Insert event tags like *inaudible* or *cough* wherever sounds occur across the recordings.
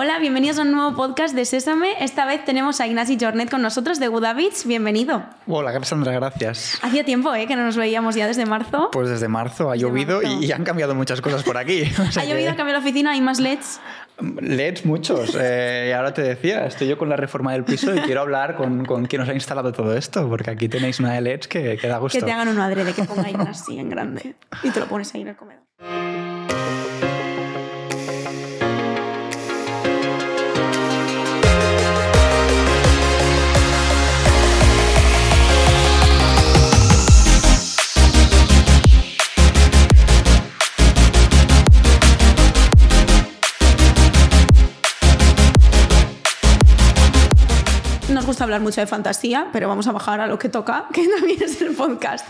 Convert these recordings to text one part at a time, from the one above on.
Hola, bienvenidos a un nuevo podcast de Sésame. Esta vez tenemos a Ignasi Jornet con nosotros de Budavits. Bienvenido. Hola, Cassandra, gracias. Hacía tiempo ¿eh? que no nos veíamos ya desde marzo. Pues desde marzo ha llovido Y, han cambiado muchas cosas por aquí. *laughs* ha llovido, ha cambiado la oficina, hay más LEDs. LEDs muchos. Eh, y ahora te decía, estoy yo con la reforma del piso y quiero hablar con, con quien nos ha instalado todo esto, porque aquí tenéis una de LEDs que, que da gusto. Que te hagan un adrede, que ponga Ignasi en grande y te lo pones ahí en el comedor. Gusta hablar mucho de fantasía, pero vamos a bajar a lo que toca, *laughs* que también es el podcast.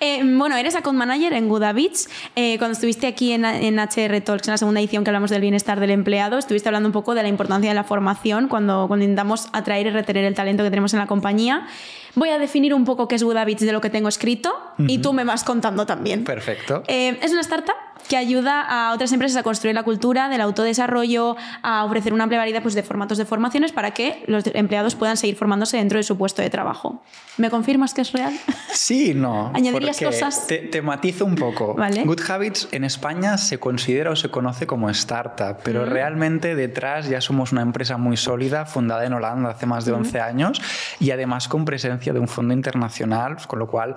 Eh, bueno, eres account manager en Guda Beach. Eh, cuando estuviste aquí en, en, HR Talks, en la segunda edición que hablamos del bienestar del empleado, estuviste hablando un poco de la importancia de la formación cuando, cuando intentamos atraer y retener el talento que tenemos en la compañía. Voy a definir un poco qué es Guda Beach de lo que tengo escrito y tú me vas contando también. Perfecto. Eh, es una startup que ayuda a otras empresas a construir la cultura del autodesarrollo, a ofrecer una amplia variedad pues, de formatos de formaciones para que los empleados puedan seguir formándose dentro de su puesto de trabajo. ¿Me confirmas que es real? Sí, no. *laughs* ¿Añadirías cosas? Te, matizo un poco. Good Habits en España se considera o se conoce como startup, pero realmente detrás ya somos una empresa muy sólida, fundada en Holanda hace más de 11 años y además con presencia de un fondo internacional, con lo cual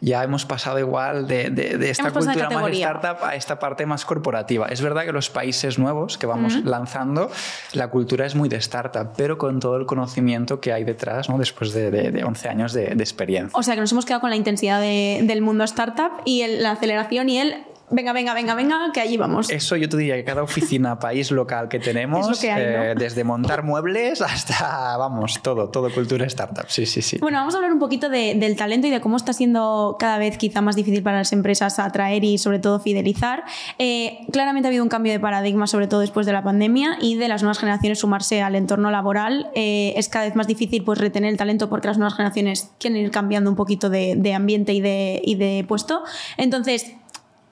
ya hemos pasado igual de, de, esta cultura más startup a esta parte más corporativa. Es verdad que los países nuevos que vamos lanzando, la cultura es muy de startup, pero con todo el conocimiento que hay detrás, ¿no? después de, de, 11 años de, experiencia. O sea que nos hemos quedado con la intensidad del mundo startup y la aceleración y el venga, venga, venga, venga, que allí vamos. Eso yo te diría que cada oficina, *laughs* país local que tenemos, eh, desde montar muebles hasta, vamos, todo, todo cultura startup. Sí, sí, sí. Bueno, vamos a hablar un poquito del talento y de cómo está siendo cada vez quizá más difícil para las empresas atraer y sobre todo fidelizar. Eh, claramente ha habido un cambio de paradigma, sobre todo después de la pandemia y de las nuevas generaciones sumarse al entorno laboral. Eh, es cada vez más difícil pues, retener el talento porque las nuevas generaciones quieren ir cambiando un poquito de, ambiente y de, y de puesto. Entonces,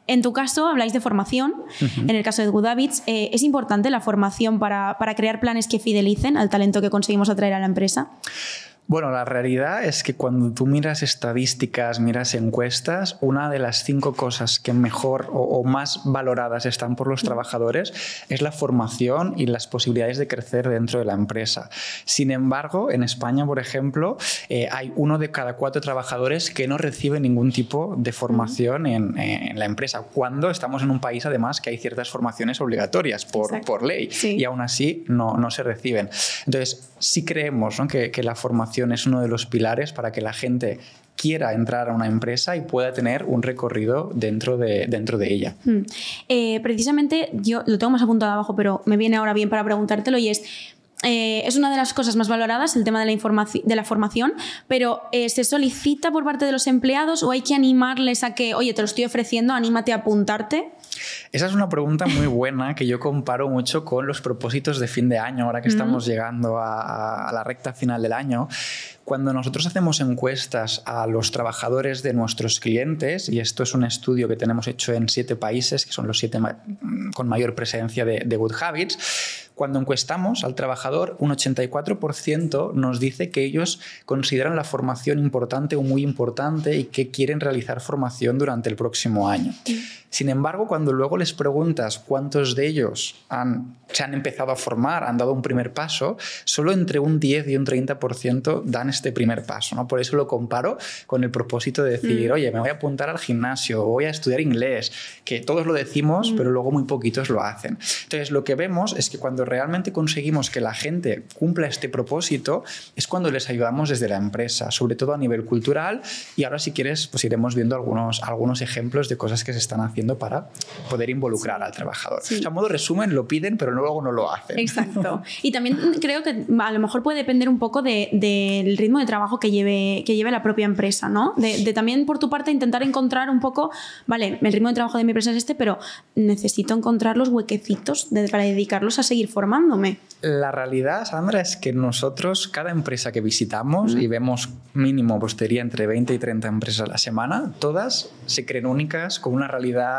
en tu caso, habláis de formación. En el caso de Gudavits, eh, ¿es importante la formación para, para crear planes que fidelicen al talento que conseguimos atraer a la empresa? Bueno, la realidad es que cuando tú miras estadísticas, miras encuestas, una de las cinco cosas que mejor o, más valoradas están por los trabajadores es la formación y las posibilidades de crecer dentro de la empresa. Sin embargo, en España, por ejemplo, eh, hay uno de cada cuatro trabajadores que no recibe ningún tipo de formación en, la empresa, cuando estamos en un país además que hay ciertas formaciones obligatorias por, por ley y aún así no, no, se reciben. Entonces, sí creemos que, que la formación es uno de los pilares para que la gente quiera entrar a una empresa y pueda tener un recorrido dentro de, dentro de ella. Hmm. Eh, precisamente, yo lo tengo más apuntado abajo, pero me viene ahora bien para preguntártelo y es... Eh, es una de las cosas más valoradas, el tema de la, de la formación, pero eh, ¿se solicita por parte de los empleados o hay que animarles a que, oye, te lo estoy ofreciendo, anímate a apuntarte? Esa es una pregunta muy buena que yo comparo mucho con los propósitos de fin de año, ahora que estamos llegando a, la recta final del año. Cuando nosotros hacemos encuestas a los trabajadores de nuestros clientes, y esto es un estudio que tenemos hecho en siete países, que son los siete con mayor presencia de, de Good Habits, cuando encuestamos al trabajador, un 84% nos dice que ellos consideran la formación importante o muy importante y que quieren realizar formación durante el próximo año. Sin embargo, cuando luego les preguntas cuántos de ellos han, se han empezado a formar, han dado un primer paso, solo entre un 10 y un 30% dan este primer paso. ¿no? Por eso lo comparo con el propósito de decir, mm. oye, me voy a apuntar al gimnasio, voy a estudiar inglés, que todos lo decimos, mm. pero luego muy poquitos lo hacen. Entonces, lo que vemos es que cuando realmente conseguimos que la gente cumpla este propósito, es cuando les ayudamos desde la empresa, sobre todo a nivel cultural. Y ahora, si quieres, pues iremos viendo algunos, algunos ejemplos de cosas que se están haciendo para poder involucrar al trabajador. O sea, a modo resumen, lo piden, pero luego no lo hacen. Exacto. Y también creo que a lo mejor puede depender un poco del ritmo de trabajo que lleve, que lleve la propia empresa, ¿no? De, también por tu parte intentar encontrar un poco, vale, el ritmo de trabajo de mi empresa es este, pero necesito encontrar los huequecitos para dedicarlos a seguir formándome. La realidad, Sandra, es que nosotros, cada empresa que visitamos, y vemos mínimo, pues entre 20 y 30 empresas a la semana, todas se creen únicas, con una realidad,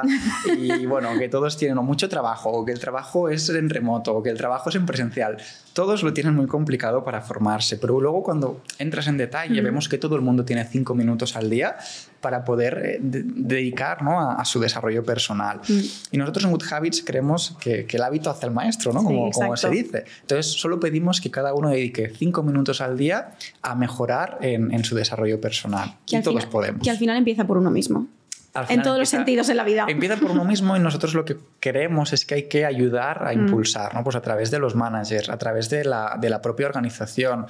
y bueno, que todos tienen mucho trabajo, o que el trabajo es en remoto, o que el trabajo es en presencial. Todos lo tienen muy complicado para formarse, pero luego cuando entras en detalle, vemos que todo el mundo tiene 5 minutos al día para poder eh, dedicar ¿no? a, su desarrollo personal. Y nosotros en Good Habits creemos que, el hábito hace el maestro, ¿no? como, como se dice. Entonces, solo pedimos que cada uno dedique cinco minutos al día a mejorar en, su desarrollo personal. y todos podemos. Que al final empieza por uno mismo. En todos los sentidos en la vida. Empieza por uno mismo y nosotros lo que queremos es que hay que ayudar a mm. impulsar, ¿no? Pues a través de los managers, a través de la, de la propia organización.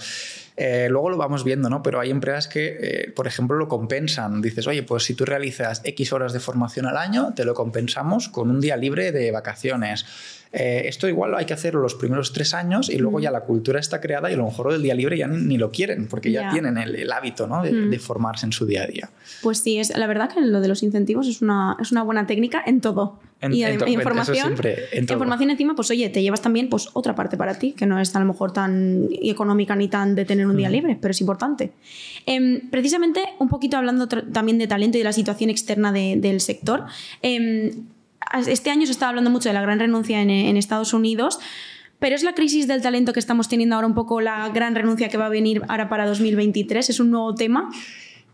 Eh, luego lo vamos viendo, ¿no? Pero hay empresas que, eh, por ejemplo, lo compensan. Dices, oye, pues si tú realizas X horas de formación al año, te lo compensamos con un día libre de vacaciones. Eh, esto igual hay que hacerlo los primeros tres años y luego ya la cultura está creada y a lo mejor el día libre ya ni, lo quieren porque ya tienen el, hábito ¿no? de, formarse en su día a día. Pues sí, es, la verdad que lo de los incentivos es una, es una buena técnica en todo. En, y en, información, en información encima, pues oye, te llevas también pues otra parte para ti, que no es a lo mejor tan económica ni tan de tener un día libre, pero es importante. Em, precisamente, un poquito hablando también de talento y de la situación externa del sector, em, este año se estaba hablando mucho de la gran renuncia en, Estados Unidos. Pero es la crisis del talento que estamos teniendo ahora un poco la gran renuncia que va a venir ahora para 2023. Es un nuevo tema.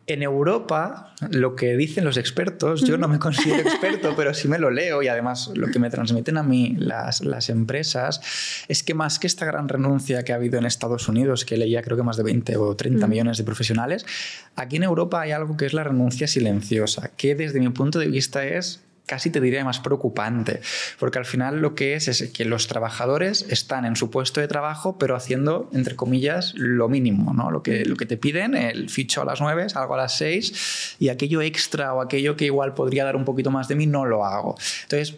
En Europa, lo que dicen los expertos, yo no me considero *laughs* experto, pero sí me lo leo y además lo que me transmiten a mí las, las, empresas es que más que esta gran renuncia que ha habido en Estados Unidos, que leía creo que más de 20 o 30 millones de profesionales, aquí en Europa hay algo que es la renuncia silenciosa, que desde mi punto de vista es casi te diría más preocupante, porque al final lo que es es que los trabajadores están en su puesto de trabajo, pero haciendo, entre comillas, lo mínimo, ¿no? Lo que, lo que te piden, el ficho a las 9, algo a las 6, y aquello extra o aquello que igual podría dar un poquito más de mí, no lo hago. Entonces,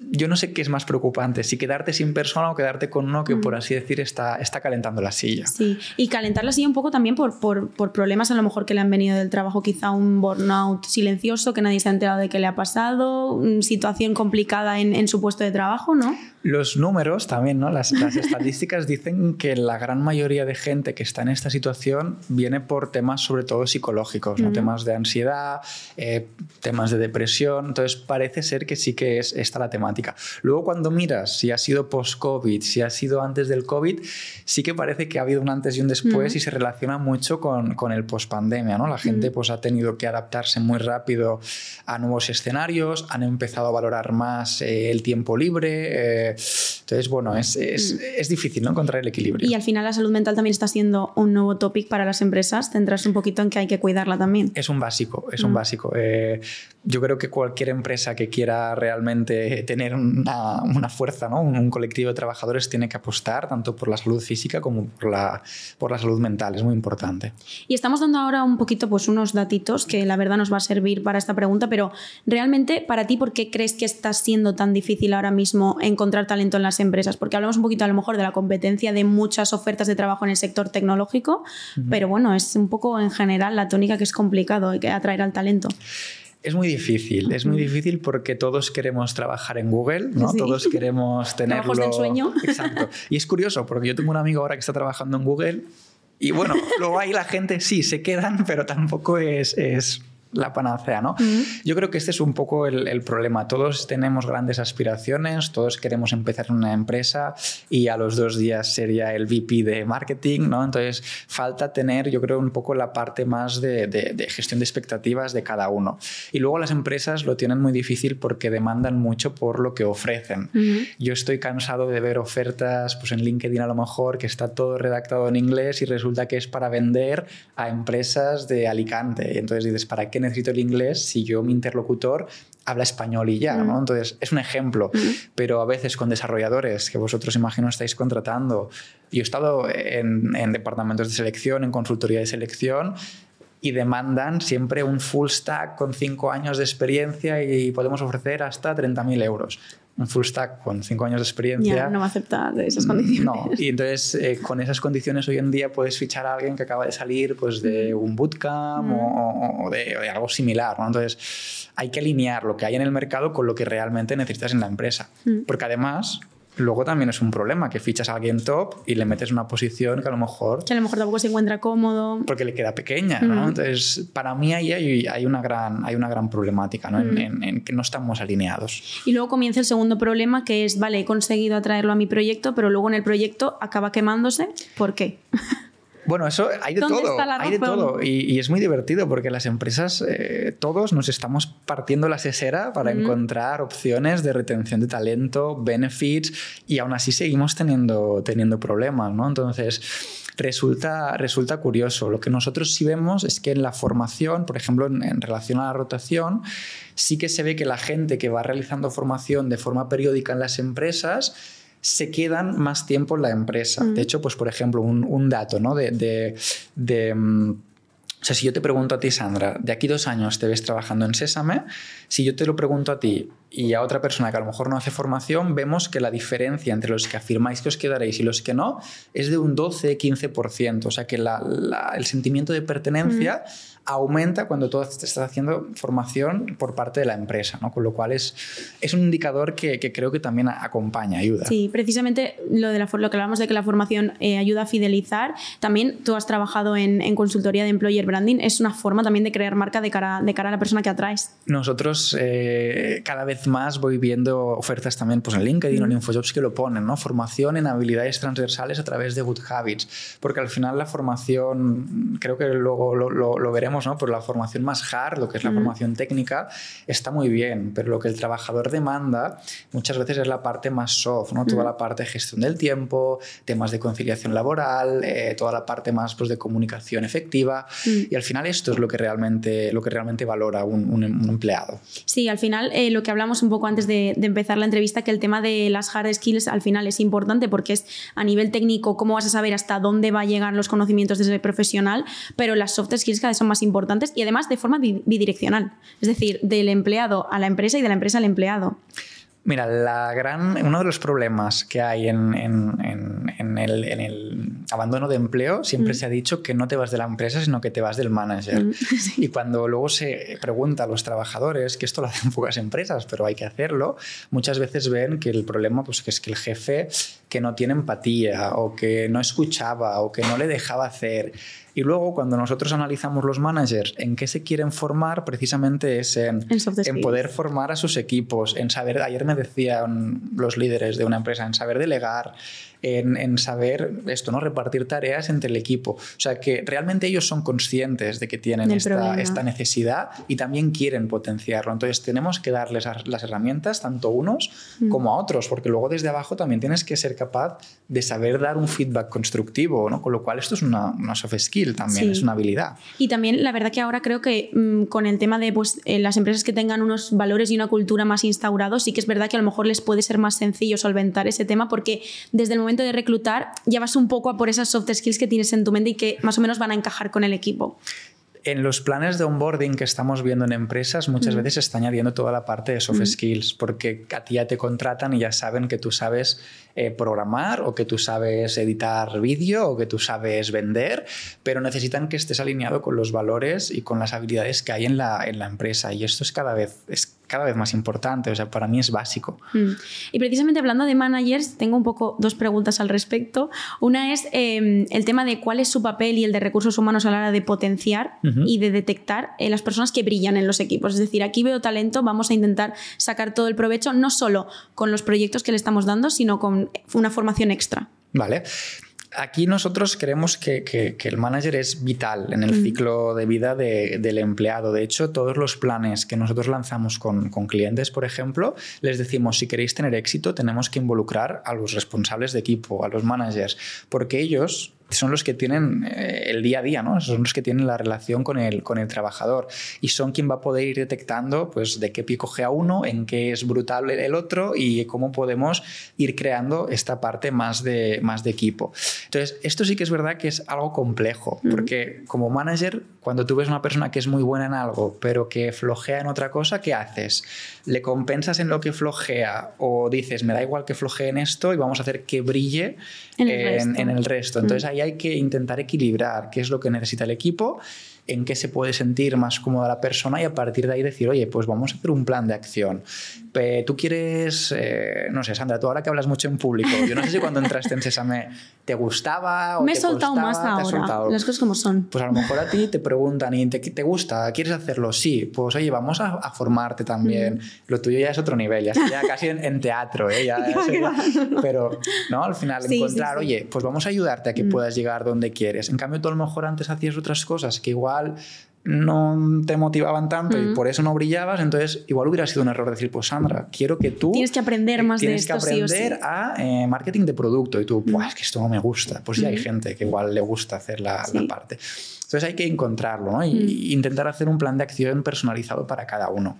yo no sé qué es más preocupante, si quedarte sin persona o quedarte con uno que, por mm. así decir, está, está calentando la silla. Sí, y calentar la silla un poco también por, por, por, problemas a lo mejor que le han venido del trabajo, quizá un burnout silencioso que nadie se ha enterado de qué le ha pasado, situación complicada en, en su puesto de trabajo, ¿no? Los números también, ¿no? Las, *laughs* estadísticas dicen que la gran mayoría de gente que está en esta situación viene por temas sobre todo psicológicos, ¿no? temas de ansiedad, eh, temas de depresión. Entonces parece ser que sí que es esta la temática. Luego cuando miras si ha sido post-COVID, si ha sido antes del COVID, sí que parece que ha habido un antes y un después y se relaciona mucho con, con el post-pandemia. ¿no? La gente pues, ha tenido que adaptarse muy rápido a nuevos escenarios, han empezado a valorar más eh, el tiempo libre. Eh, entonces, bueno, es, es, mm. es, difícil ¿no? encontrar el equilibrio. Y al final la salud mental también está siendo un nuevo topic para las empresas, centrarse un poquito en que hay que cuidarla también. Es un básico, es un mm. básico. Eh, yo creo que cualquier empresa que quiera realmente tener una, una fuerza, ¿no? Un, colectivo de trabajadores tiene que apostar tanto por la salud física como por la, por la salud mental, es muy importante. Y estamos dando ahora un poquito pues unos datitos que la verdad nos va a servir para esta pregunta, pero realmente para ti, ¿por qué crees que está siendo tan difícil ahora mismo encontrar talento en las empresas, porque hablamos un poquito a lo mejor de la competencia de muchas ofertas de trabajo en el sector tecnológico, pero bueno, es un poco en general la tónica que es complicado atraer al talento. Es muy difícil, es muy difícil porque todos queremos trabajar en Google, ¿no? Todos queremos *laughs* tenerlo. del sueño. *laughs* Exacto. Y es curioso porque yo tengo un amigo ahora que está trabajando en Google y bueno, *laughs* luego ahí la gente sí se quedan, pero tampoco es, es la panacea, ¿no? Yo creo que este es un poco el, problema. Todos tenemos grandes aspiraciones, todos queremos empezar una empresa y a los dos días sería el VP de marketing, ¿no? Entonces falta tener, yo creo, un poco la parte más de, gestión de expectativas de cada uno. Y luego las empresas lo tienen muy difícil porque demandan mucho por lo que ofrecen. Yo estoy cansado de ver ofertas pues en LinkedIn a lo mejor que está todo redactado en inglés y resulta que es para vender a empresas de Alicante. Y entonces dices, ¿para qué necesito el inglés si yo, mi interlocutor, habla español y ya, ¿no? Mm. Entonces, es un ejemplo, mm. pero a veces con desarrolladores que vosotros imagino estáis contratando. Yo he estado en, en departamentos de selección, en consultoría de selección, y demandan siempre un full stack con cinco años de experiencia y podemos ofrecer hasta 30.000 euros un full stack con cinco años de experiencia. no va a aceptar esas condiciones. No, y entonces eh, con esas condiciones hoy en día puedes fichar a alguien que acaba de salir pues, de un bootcamp o, de, algo similar. ¿no? Entonces hay que alinear lo que hay en el mercado con lo que realmente necesitas en la empresa. Porque además luego también es un problema que fichas a alguien top y le metes una posición que a lo mejor... Que a lo mejor tampoco se encuentra cómodo. Porque le queda pequeña, ¿no? Entonces, para mí ahí hay, una, gran, hay una gran problemática, ¿no? En, en, que no estamos alineados. Y luego comienza el segundo problema que es, vale, he conseguido atraerlo a mi proyecto, pero luego en el proyecto acaba quemándose. ¿Por qué? *laughs* Bueno, eso hay de todo. Hay de todo. Y, es muy divertido porque las empresas, eh, todos nos estamos partiendo la sesera para encontrar opciones de retención de talento, benefits, y aún así seguimos teniendo, teniendo problemas, ¿no? Entonces, resulta, resulta curioso. Lo que nosotros sí vemos es que en la formación, por ejemplo, en, relación a la rotación, sí que se ve que la gente que va realizando formación de forma periódica en las empresas, se quedan más tiempo en la empresa. De hecho, pues por ejemplo, un, dato ¿no? de, de, mm, o sea, si yo te pregunto a ti, Sandra, de aquí dos años te ves trabajando en Sésame, si yo te lo pregunto a ti y a otra persona que a lo mejor no hace formación, vemos que la diferencia entre los que afirmáis que os quedaréis y los que no es de un 12-15%. O sea, que el sentimiento de pertenencia aumenta cuando tú estás haciendo formación por parte de la empresa, ¿no? Con lo cual es, es un indicador que, creo que también acompaña, ayuda. Sí, precisamente lo, de la, lo que hablamos de que la formación eh, ayuda a fidelizar, también tú has trabajado en, consultoría de employer branding, es una forma también de crear marca de cara, de cara a la persona que atraes. Nosotros eh, cada vez más voy viendo ofertas también pues, en LinkedIn o en InfoJobs que lo ponen, ¿no? Formación en habilidades transversales a través de Good Habits, porque al final la formación, creo que luego lo, lo veremos por pues la formación más hard, lo que es la formación técnica, está muy bien, pero lo que el trabajador demanda muchas veces es la parte más soft, ¿no? Toda la parte de gestión del tiempo, temas de conciliación laboral, eh, toda la parte más pues, de comunicación efectiva. Y al final esto es lo que realmente, lo que realmente valora un, empleado. Sí, al final eh, lo que hablamos un poco antes de, empezar la entrevista, que el tema de las hard skills al final es importante porque es a nivel técnico cómo vas a saber hasta dónde va a llegar los conocimientos de ese profesional, pero las soft skills cada vez son más importantes y además de forma bidireccional, es decir, del empleado a la empresa y de la empresa al empleado. Mira, la gran, uno de los problemas que hay en, el, abandono de empleo siempre mm. se ha dicho que no te vas de la empresa, sino que te vas del manager. Mm, *laughs* y cuando luego se pregunta a los trabajadores, que esto lo hacen *laughs* pocas empresas, pero hay que hacerlo, muchas veces ven que el problema pues, que es que el jefe que no tiene empatía o que no escuchaba o que no le dejaba hacer. Y luego, cuando nosotros analizamos los managers, en qué se quieren formar, precisamente es en, en, poder formar a sus equipos, en saber, ayer me decían los líderes de una empresa, en saber delegar, en, saber esto, ¿no? Repartir tareas entre el equipo. O sea, que realmente ellos son conscientes de que tienen esta, esta, necesidad y también quieren potenciarlo. Entonces, tenemos que darles las herramientas, tanto unos mm. como a otros, porque luego desde abajo también tienes que ser capaz de saber dar un feedback constructivo, ¿no? Con lo cual, esto es una, una soft skill también, es una habilidad. Y también, la verdad que ahora creo que mm, con el tema de pues, eh, las empresas que tengan unos valores y una cultura más instaurados, sí que es verdad que a lo mejor les puede ser más sencillo solventar ese tema, porque desde el momento de reclutar, ya vas un poco a por esas soft skills que tienes en tu mente y que más o menos van a encajar con el equipo. En los planes de onboarding que estamos viendo en empresas, muchas veces se está añadiendo toda la parte de soft skills, porque a ti ya te contratan y ya saben que tú sabes eh, programar o que tú sabes editar vídeo o que tú sabes vender, pero necesitan que estés alineado con los valores y con las habilidades que hay en la, en la empresa. Y esto es cada vez, es cada vez más importante, o sea, para mí es básico. Mm. Y precisamente hablando de managers, tengo un poco dos preguntas al respecto. Una es em, el tema de cuál es su papel y el de recursos humanos a la hora de potenciar y de detectar eh, las personas que brillan en los equipos. Es decir, aquí veo talento, vamos a intentar sacar todo el provecho, no solo con los proyectos que le estamos dando, sino con una formación extra. Vale. Aquí nosotros creemos que, el manager es vital en el mm. ciclo de vida del empleado. De hecho, todos los planes que nosotros lanzamos con, con, clientes, por ejemplo, les decimos, si queréis tener éxito, tenemos que involucrar a los responsables de equipo, a los managers, porque ellos son los que tienen eh, el día a día, ¿no? son los que tienen la relación con el, con el trabajador y son quien va a poder ir detectando pues, de qué pie coge a uno, en qué es brutal el otro y cómo podemos ir creando esta parte más de, más de equipo. Entonces, esto sí que es verdad que es algo complejo, porque como manager, cuando tú ves una persona que es muy buena en algo, pero que flojea en otra cosa, ¿qué haces? ¿Le compensas en lo que flojea o dices, me da igual que flojee en esto y vamos a hacer que brille en el, resto. Entonces, ahí hay que intentar equilibrar qué es lo que necesita el equipo en qué se puede sentir más cómoda la persona y a partir de ahí decir, oye, pues vamos a hacer un plan de acción. Tú quieres, eh, no sé, Sandra, tú ahora que hablas mucho en público, yo no sé si cuando entraste en Sésame te gustaba o Me he te soltado costaba, más ahora, soltado. las cosas como son. Pues a lo mejor a ti te preguntan y te, te gusta, ¿quieres hacerlo? Sí, pues oye, vamos a, a formarte también. Mm. Lo tuyo ya es otro nivel, ya sería casi en, en teatro, ¿eh? Ya va, *laughs* sería- pero no, al final Sí, sí, encontrar, sí. oye, pues vamos a ayudarte a que puedas llegar donde quieres. En cambio, tú a lo mejor antes hacías otras cosas que igual no te motivaban tanto y por eso no brillabas, entonces igual hubiera sido un error decir, pues Sandra, quiero que tú... Tienes que aprender más de tienes esto, que sí sí. Mm. aprender a eh, marketing de producto y tú, pues es que esto no me gusta. Pues sí hay gente que igual le gusta hacer la, la parte. Entonces hay que encontrarlo ¿no? y, y intentar hacer un plan de acción personalizado para cada uno.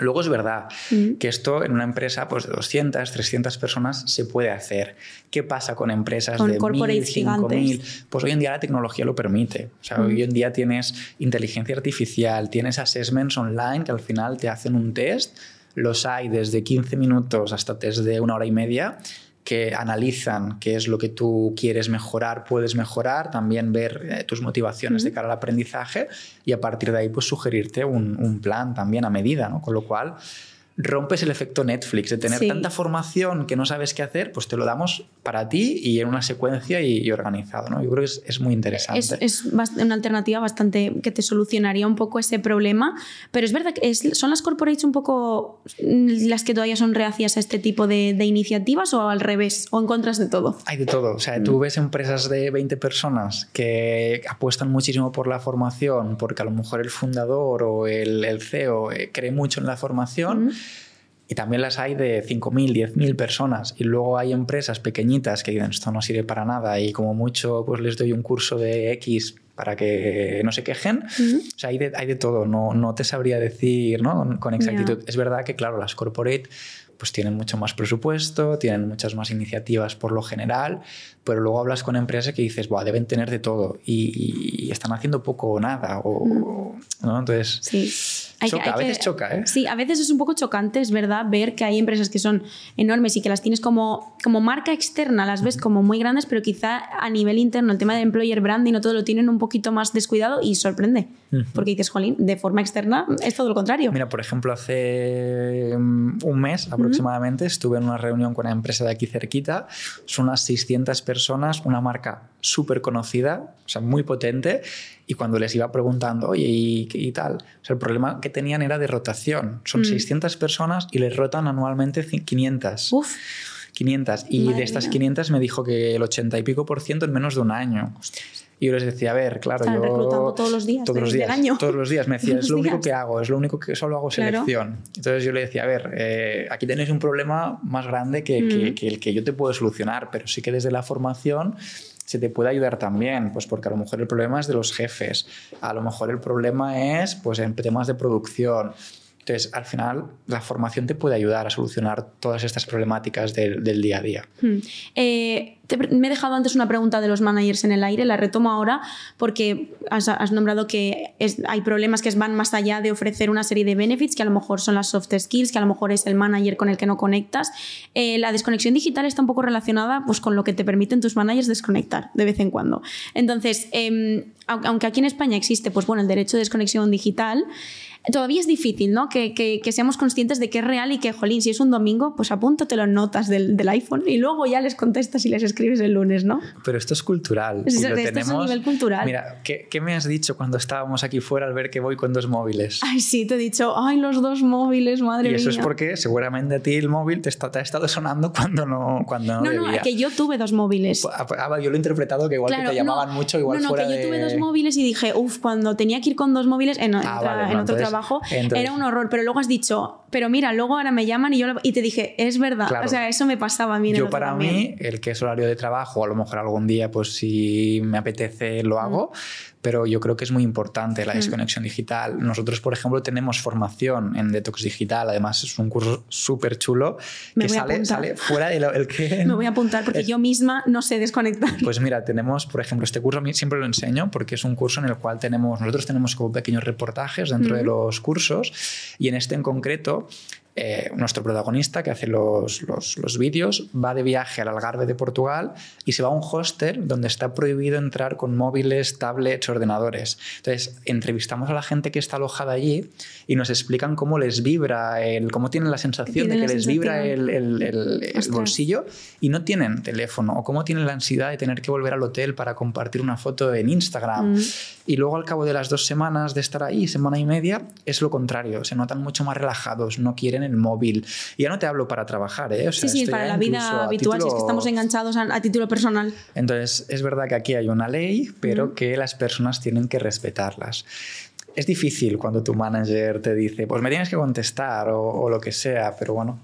Luego es verdad Mm. que esto en una empresa pues, de 200, 300 personas se puede hacer. ¿Qué pasa con empresas Con de 1.000, corporates 5.000? Pues hoy en día la tecnología lo permite. O sea, Mm. hoy en día tienes inteligencia artificial, tienes assessments online que al final te hacen un test. Los hay desde 15 minutos hasta test de una hora y media que analizan qué es lo que tú quieres mejorar, puedes mejorar, también ver eh, tus motivaciones de cara al aprendizaje y a partir de ahí pues sugerirte un, un plan también a medida, ¿no? Con lo cual rompes el efecto Netflix de tener Sí. tanta formación que no sabes qué hacer, pues te lo damos para ti y en una secuencia y, y organizado, ¿no? Yo creo que es, es muy interesante. Es, es una alternativa bastante que te solucionaría un poco ese problema, pero es verdad que es- son las corporates un poco mm, las que todavía son reacias a este tipo de, de iniciativas o al revés, o encuentras de todo. Hay de todo. O sea, tú ves empresas de 20 personas que apuestan muchísimo por la formación, porque a lo mejor el fundador o el, el CEO eh, cree mucho en la formación. Y también las hay de 5.000, 10.000 personas. Y luego hay empresas pequeñitas que dicen esto no sirve para nada y como mucho pues les doy un curso de X para que no se quejen. O sea, hay de, hay de todo. No, no te sabría decir ¿no? con, exactitud. Ya. Es verdad que, claro, las corporate pues tienen mucho más presupuesto, tienen muchas más iniciativas por lo general, pero luego hablas con empresas que dices, Buah, deben tener de todo y, y están haciendo poco o nada. O, ¿no? Entonces, Sí. Hay que- choca, hay a veces que- choca, ¿eh? Sí, a veces es un poco chocante, es verdad, ver que hay empresas que son enormes y que las tienes como, como marca externa, las ves como muy grandes, pero quizá a nivel interno el tema de employer branding o todo lo tienen un poquito más descuidado y sorprende. Porque dices, jolín, de forma externa es todo lo contrario. Mira, por ejemplo, hace mm, un mes aproximadamente estuve en una reunión con una empresa de aquí cerquita. Son unas 600 personas, una marca súper conocida, o sea, muy potente. Y cuando les iba preguntando, oye, ¿y, y tal? O sea, el problema que tenían era de rotación. Son Mm. 600 personas y les rotan anualmente ci- 500. Uf, 500. Y Madre de estas mía. 500 me dijo que el 80 y pico por ciento en menos de un año. Y yo les decía, a ver, claro, Están yo... reclutando todos los días Todos del- los días. año. Todos los días. Me decía, *laughs* es lo único que hago, es lo único que solo hago Claro. selección. Entonces yo le decía, a ver, eh, aquí tenéis un problema más grande que, que- Mm. que el que yo te puedo solucionar, pero sí que desde la formación se te puede ayudar también, pues porque a lo mejor el problema es de los jefes, a lo mejor el problema es pues en temas de producción. Entonces, al final, la formación te puede ayudar a solucionar todas estas problemáticas del, del día a día. Hmm. Eh, te- me he dejado antes una pregunta de los managers en el aire, la retomo ahora porque has, has nombrado que es- hay problemas que van más allá de ofrecer una serie de benefits, que a lo mejor son las soft skills, que a lo mejor es el manager con el que no conectas. Eh, la desconexión digital está un poco relacionada pues, con lo que te permiten tus managers desconectar de vez en cuando. Entonces, au- aunque aquí en España existe pues, bueno, el derecho de desconexión digital, Todavía es difícil, ¿no? Que, que- que seamos conscientes de que es real y que, jolín, si es un domingo, pues apúntatelo en notas del, del iPhone y luego ya les contestas y les escribes el lunes, ¿no? Pero esto es cultural. Es- y lo esto es a nivel cultural. Mira, ¿qué, qué me has dicho cuando estábamos aquí fuera al ver que voy con dos móviles? Ay, sí, te he dicho, ay, los dos móviles, madre y eso mía. es porque seguramente a ti el móvil te, está, te ha estado sonando cuando no, cuando no, No, no, que yo tuve dos móviles. Ah, ah, yo lo he interpretado que igual que te llamaban no, mucho, igual no, no, fuera que yo tuve dos móviles y dije, uff, cuando tenía que ir con dos móviles en, Ah, otra- vale, en otro entonces- trabajo, entonces- era un horror. Pero luego has dicho, pero mira, luego ahora me llaman y yo lo- y te dije, es verdad. Claro. O sea, eso me pasaba a mí. Yo para también. mí, el que es horario de trabajo, a lo mejor algún día, pues si me apetece, lo hago, pero yo creo que es muy importante la desconexión digital. Nosotros, por ejemplo, tenemos formación en detox digital, además es un curso súper chulo Me que sale, sale fuera de lo el que... *laughs* Me voy a apuntar porque Es- yo misma no sé desconectar. Pues mira, tenemos, por ejemplo, este curso siempre lo enseño porque es un curso en el cual tenemos, nosotros tenemos como pequeños reportajes dentro de los cursos y en este en concreto eh, nuestro protagonista que hace los, los, vídeos va de viaje al Algarve de Portugal y se va a un hostel donde está prohibido entrar con móviles, tablets, ordenadores. Entonces, entrevistamos a la gente que está alojada allí y nos explican cómo les vibra, el, cómo tienen la sensación de que les vibra el, el, el, bolsillo y no tienen teléfono, o cómo tienen la ansiedad de tener que volver al hotel para compartir una foto en Instagram. Mm. Y luego, al cabo de las dos semanas de estar ahí, semana y media, es lo contrario, se notan mucho más relajados, no quieren el móvil. Y ya no te hablo para trabajar, ¿eh? sí, sí, para la vida habitual, si es que estamos enganchados a, título personal. Entonces, es verdad que aquí hay una ley, pero que las personas tienen que respetarlas. Es difícil cuando tu manager te dice, pues me tienes que contestar o, lo que sea, pero bueno,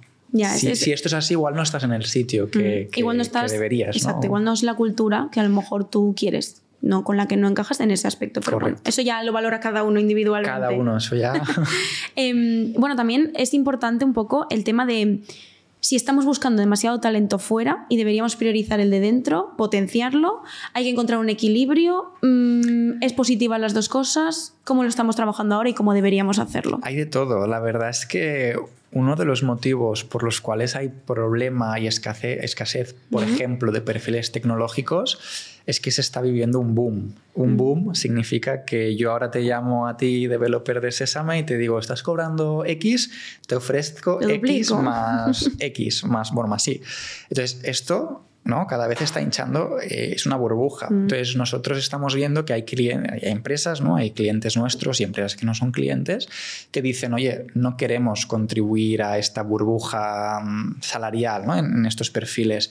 si, si, esto es así, igual no estás en el sitio que, igual no estás, deberías. Exacto, igual no es la cultura que a lo mejor tú quieres no con la que no encajas en ese aspecto. Pero bueno, eso ya lo valora cada uno individualmente. Cada uno, eso ya. *laughs* Em, bueno, también es importante un poco el tema de si estamos buscando demasiado talento fuera y deberíamos priorizar el de dentro, potenciarlo, hay que encontrar un equilibrio, mm, es positiva las dos cosas, cómo lo estamos trabajando ahora y cómo deberíamos hacerlo. Hay de todo, la verdad es que uno de los motivos por los cuales hay problema y escasez, escasez por ejemplo, de perfiles tecnológicos, es que se está viviendo un boom. Un mm. boom significa que yo ahora te llamo a ti, developer de Sesame, y te digo, estás cobrando X, te ofrezco X más *laughs* X, más, bueno, más sí. Entonces, esto ¿no? Cada vez está hinchando, eh, es una burbuja. Mm. Entonces nosotros estamos viendo que hay, hay, empresas, ¿no? Hay clientes nuestros y empresas que no son clientes que dicen, oye, no queremos contribuir a esta burbuja mm, salarial ¿no? en estos perfiles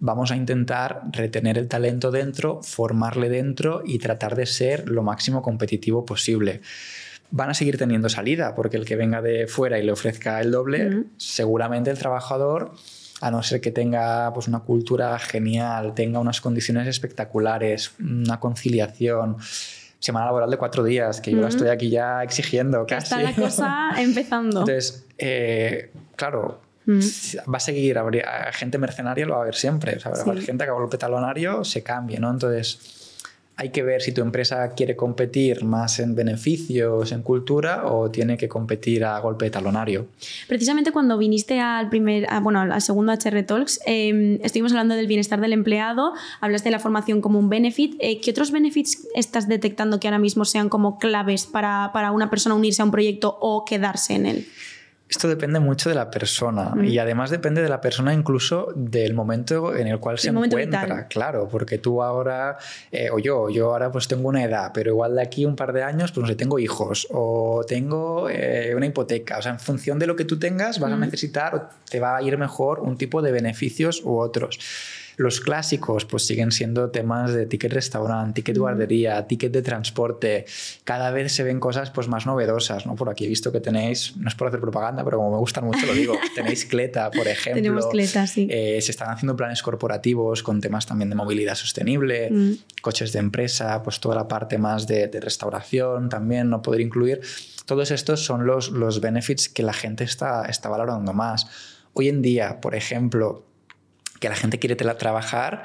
vamos a intentar retener el talento dentro, formarle dentro y tratar de ser lo máximo competitivo posible. Van a seguir teniendo salida, porque el que venga de fuera y le ofrezca el doble, seguramente el trabajador, a no ser que tenga pues, una cultura genial, tenga unas condiciones espectaculares, una conciliación, semana laboral de cuatro días, que yo la estoy aquí ya exigiendo casi. Está la cosa *laughs* empezando. Entonces, eh, claro, va a seguir, habría, gente mercenaria lo va a haber siempre, o sea, gente que a golpe talonario se cambie, ¿no? Entonces hay que ver si tu empresa quiere competir más en beneficios, en cultura o tiene que competir a golpe de talonario. Precisamente cuando viniste al primer, bueno, al segundo HR Talks, em, estuvimos hablando del bienestar del empleado, hablaste de la formación como un benefit. Eh, ¿Qué otros benefits estás detectando que ahora mismo sean como claves para, para una persona unirse a un proyecto o quedarse en él? Esto depende mucho de la persona y además depende de la persona incluso del momento en el cual se encuentra, claro, porque tú ahora, eh, o yo, yo ahora pues tengo una edad, pero igual de aquí un par de años pues no sé, tengo hijos o tengo eh, una hipoteca, o sea, en función de lo que tú tengas vas a necesitar o te va a ir mejor un tipo de beneficios u otros. Los clásicos pues siguen siendo temas de ticket restaurante, ticket guardería, ticket de transporte. Cada vez se ven cosas pues más novedosas, ¿no? Por aquí he visto que tenéis, no es por hacer propaganda, pero como me gustan mucho lo digo, *laughs* tenéis Cleta, por ejemplo. Tenemos Cleta, sí. Eh, se están haciendo planes corporativos con temas también de movilidad sostenible, mm. coches de empresa, pues toda la parte más de, de restauración también, no poder incluir. Todos estos son los, los benefits que la gente está, está valorando más. Hoy en día, por ejemplo, que la gente quiere trabajar,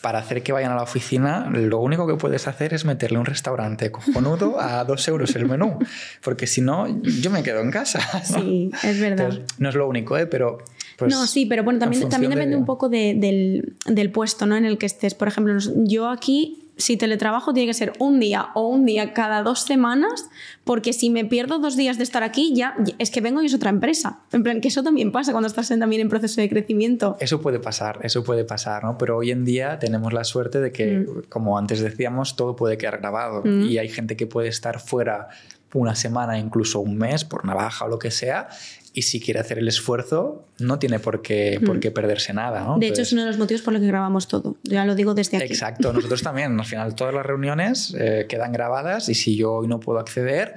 para hacer que vayan a la oficina, lo único que puedes hacer es meterle un restaurante cojonudo a *laughs* dos euros el menú, porque si no, yo me quedo en casa. Sí, es verdad. no es lo único, ¿eh? pero... Pues, no, sí, pero bueno, también, también depende un poco del, del, puesto ¿no? en el que estés. Por ejemplo, yo aquí si teletrabajo tiene que ser un día o un día cada dos semanas, porque si me pierdo dos días de estar aquí, ya es que vengo y es otra empresa. En plan, que eso también pasa cuando estás también en proceso de crecimiento. Eso puede pasar, eso puede pasar, ¿no? Pero hoy en día tenemos la suerte de que, mm. como antes decíamos, todo puede quedar grabado mm. y hay gente que puede estar fuera una semana, incluso un mes, por navaja o lo que sea, y si quiere hacer el esfuerzo, no tiene por qué, por qué perderse nada. ¿no? De hecho, es uno de los motivos por los que grabamos todo. Ya lo digo desde aquí. Exacto, *laughs* nosotros también. Al final, todas las reuniones eh, quedan grabadas y si yo hoy no puedo acceder,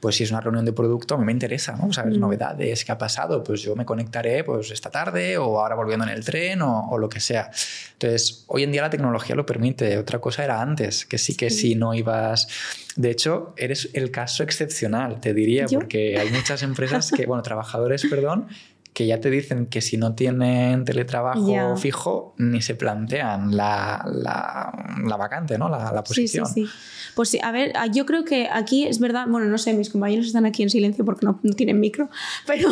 pues si es una reunión de producto, a mí me interesa, ¿no? Saber novedades, qué ha pasado, pues yo me conectaré pues esta tarde o ahora volviendo en el tren o, o, lo que sea. Entonces, hoy en día la tecnología lo permite. Otra cosa era antes, que sí que sí, no ibas... De hecho, eres el caso excepcional, te diría, porque hay muchas empresas que, bueno, *laughs* trabajadores, perdón, que ya te dicen que si no tienen teletrabajo fijo, ni se plantean la, la, vacante, ¿no? La, la posición. Sí, sí, sí. Pues sí, a ver, yo creo que aquí es verdad, bueno, no sé, mis compañeros están aquí en silencio porque no, tienen micro, *laughs* pero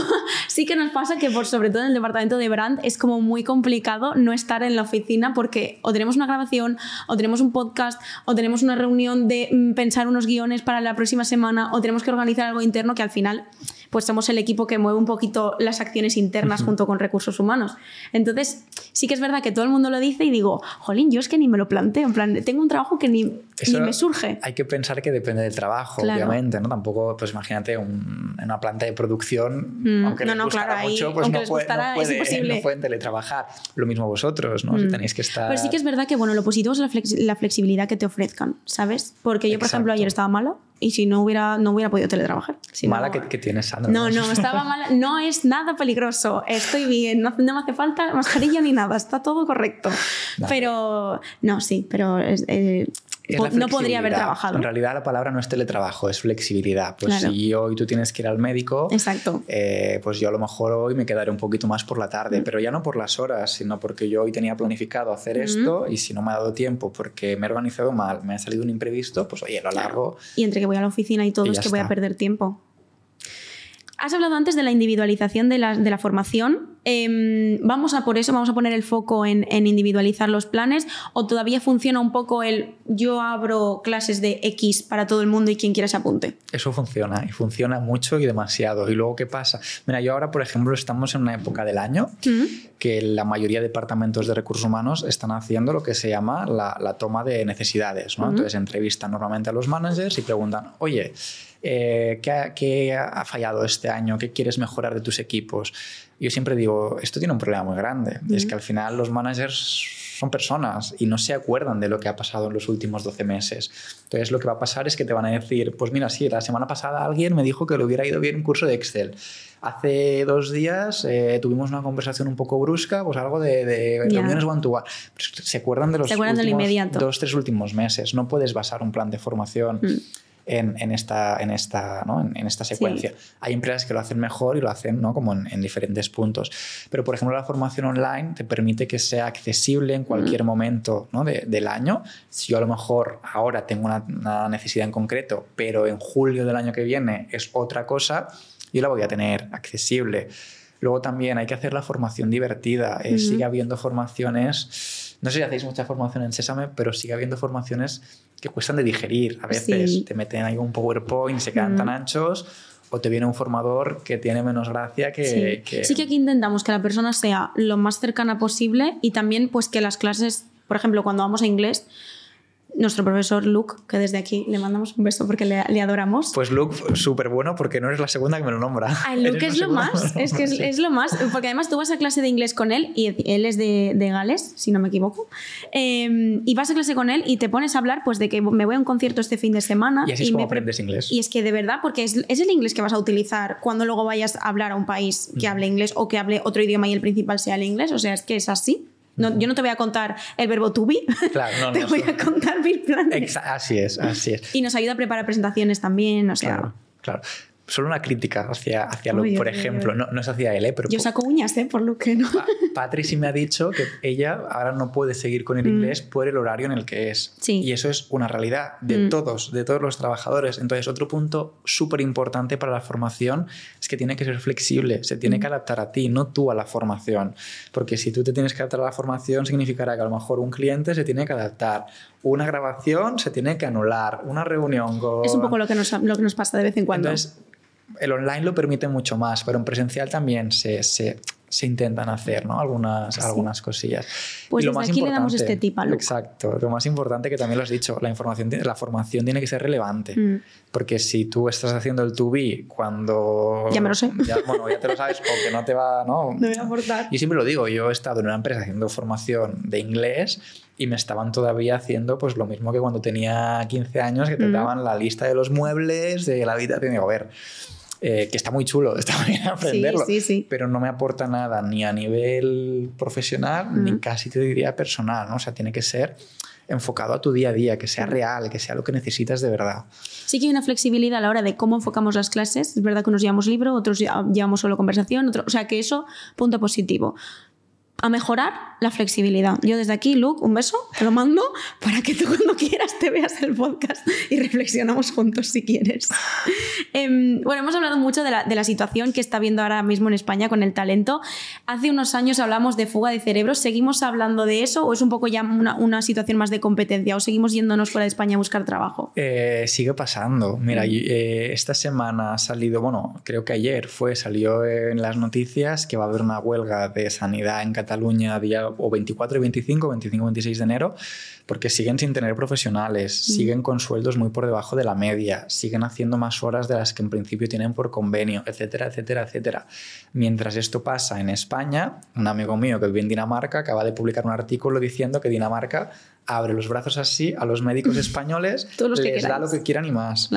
sí que nos pasa que por sobre todo en el departamento de brand es como muy complicado no estar en la oficina porque o tenemos una grabación, o tenemos un podcast, o tenemos una reunión de mm, pensar unos guiones para la próxima semana, o tenemos que organizar algo interno que al final pues somos el equipo que mueve un poquito las acciones internas junto con recursos humanos. Entonces, sí que es verdad que todo el mundo lo dice y digo, jolín, yo es que ni me lo planteo, en plan, tengo un trabajo que ni, ni me surge. Hay que pensar que depende del trabajo, obviamente, ¿no? Tampoco, pues imagínate, en una planta de producción, mm, aunque no, les no, claro, mucho, pues no, puede, no, pueden teletrabajar. Lo mismo vosotros, ¿no? Si mm. tenéis que estar... Pero sí que es verdad que, bueno, lo positivo es la, flexibilidad que te ofrezcan, ¿sabes? Porque yo, por ejemplo, ayer estaba mala y si no hubiera, no hubiera podido teletrabajar. mala que, tienes, Sandra. No, no, estaba *laughs* mala. No es nada peligroso. Estoy bien. No, me hace falta mascarilla ni nada. Está todo correcto. Pero, no, sí, pero eh, no podría haber trabajado. En realidad la palabra no es teletrabajo, es flexibilidad. Pues si hoy tú tienes que ir al médico, Exacto. Eh, pues yo a lo mejor hoy me quedaré un poquito más por la tarde, mm. pero ya no por las horas, sino porque yo hoy tenía planificado hacer mm. esto y si no me ha dado tiempo porque me he organizado mal, me ha salido un imprevisto, pues oye, lo largo. Y entre que voy a la oficina y todo es que voy a perder tiempo. Has hablado antes de la individualización de la, de la formación. Em, vamos a por eso, vamos a poner el foco en, en, individualizar los planes o todavía funciona un poco el yo abro clases de X para todo el mundo y quien quiera se apunte. Eso funciona y funciona mucho y demasiado. Y luego, ¿qué pasa? Mira, yo ahora, por ejemplo, estamos en una época del año que la mayoría de departamentos de recursos humanos están haciendo lo que se llama la, la toma de necesidades. ¿no? Entonces, entrevistan normalmente a los managers y preguntan, oye, eh, ¿qué, ha, fallado este año? ¿Qué quieres mejorar de tus equipos? Yo siempre digo, esto tiene un problema muy grande. es que al final los managers son personas y no se acuerdan de lo que ha pasado en los últimos 12 meses. Entonces lo que va a pasar es que te van a decir, pues mira, sí, la semana pasada alguien me dijo que le hubiera ido bien un curso de Excel. Hace dos días eh, tuvimos una conversación un poco brusca, pues algo de, reuniones one-to-one. Se acuerdan de los últimos, dos, tres últimos meses. No puedes basar un plan de formación. Mm en, esta, en, esta, ¿no? en, esta secuencia. Hay empresas que lo hacen mejor y lo hacen ¿no? como en, diferentes puntos. Pero, por ejemplo, la formación online te permite que sea accesible en cualquier momento ¿no? del año. Si yo a lo mejor ahora tengo una, necesidad en concreto, pero en julio del año que viene es otra cosa, yo la voy a tener accesible. Luego también hay que hacer la formación divertida. Eh, sigue habiendo formaciones, no sé si hacéis mucha formación en Sésame, pero sigue habiendo formaciones que cuestan de digerir. A veces te meten ahí un PowerPoint y se quedan tan anchos o te viene un formador que tiene menos gracia que sí. sí. que aquí intentamos que la persona sea lo más cercana posible y también pues que las clases, por ejemplo, cuando vamos a inglés, nuestro profesor Luke, que desde aquí le mandamos un beso porque le, adoramos. Pues Luke, súper bueno porque no eres la segunda que me lo nombra. Ay, Luke es lo más, es que *laughs* es, lo más, porque además tú vas a clase de inglés con él y él es de, de Gales, si no me equivoco, em, y vas a clase con él y te pones a hablar pues de que me voy a un concierto este fin de semana. Y así es como aprendes inglés. Y es que de verdad, porque es, es, el inglés que vas a utilizar cuando luego vayas a hablar a un país que hable inglés o que hable otro idioma y el principal sea el inglés, o sea, es que es así. No, yo no te voy a contar el verbo to be, claro, no, *laughs* te voy a contar mis planes. así es, así es. Y nos ayuda a preparar presentaciones también, o sea... Claro, claro solo una crítica hacia, hacia Luke, por ejemplo. No, no, es hacia él, ¿eh? Pero Yo saco uñas, ¿eh? Por Luke, ¿no? Patrick sí me ha dicho que ella ahora no puede seguir con el mm. inglés por el horario en el que es. Sí. Y eso es una realidad de mm. todos, de todos los trabajadores. Entonces, otro punto súper importante para la formación es que tiene que ser flexible, se tiene que mm. adaptar a ti, no tú a la formación. Porque si tú te tienes que adaptar a la formación, significará que a lo mejor un cliente se tiene que adaptar, una grabación se tiene que anular, una reunión con... Es un poco lo que nos, lo que nos pasa de vez en cuando. Entonces, el online lo permite mucho más, pero en presencial también se, se, se intentan hacer ¿no? algunas, algunas cosillas. Pues lo aquí le damos este tip a Exacto. Lo más importante, que también lo has dicho, la, información, la formación tiene que ser relevante. Mm. Porque si tú estás haciendo el 2B cuando... Ya me lo sé. Ya, bueno, ya te lo sabes, o que no te va... No, *laughs* no voy a aportar. Yo siempre lo digo, yo he estado en una empresa haciendo formación de inglés y me estaban todavía haciendo pues lo mismo que cuando tenía 15 años, que te mm. daban la lista de los muebles, de la habitación. Y digo, a ver eh, que está muy chulo, *laughs* está muy bien aprenderlo, pero no me aporta nada ni a nivel profesional ni casi te diría personal, ¿no? O sea, tiene que ser enfocado a tu día a día, que sea real, que sea lo que necesitas de verdad. Sí que hay una flexibilidad a la hora de cómo enfocamos las clases. Es verdad que unos llevamos libro, otros llevamos solo conversación, o sea que eso, punto positivo a mejorar la flexibilidad. Yo desde aquí, Luke, un beso, te lo mando para que tú cuando quieras te veas el podcast y reflexionamos juntos si quieres. Em, bueno, hemos hablado mucho de la, de la, situación que está viendo ahora mismo en España con el talento. Hace unos años hablamos de fuga de cerebros. ¿Seguimos hablando de eso o es un poco ya una, una situación más de competencia o seguimos yéndonos fuera de España a buscar trabajo? Eh, sigue pasando. Mira, mm. eh, esta semana ha salido, bueno, creo que ayer fue, salió en las noticias que va a haber una huelga de sanidad en Cataluña Cataluña día o 24 y 25, 25 y 26 de enero, porque siguen sin tener profesionales, mm. siguen con sueldos muy por debajo de la media, siguen haciendo más horas de las que en principio tienen por convenio, etcétera, etcétera, etcétera. Mientras esto pasa en España, un amigo mío que vive en Dinamarca acaba de publicar un artículo diciendo que Dinamarca abre los brazos así a los médicos *laughs* españoles, les da lo que quieran y más.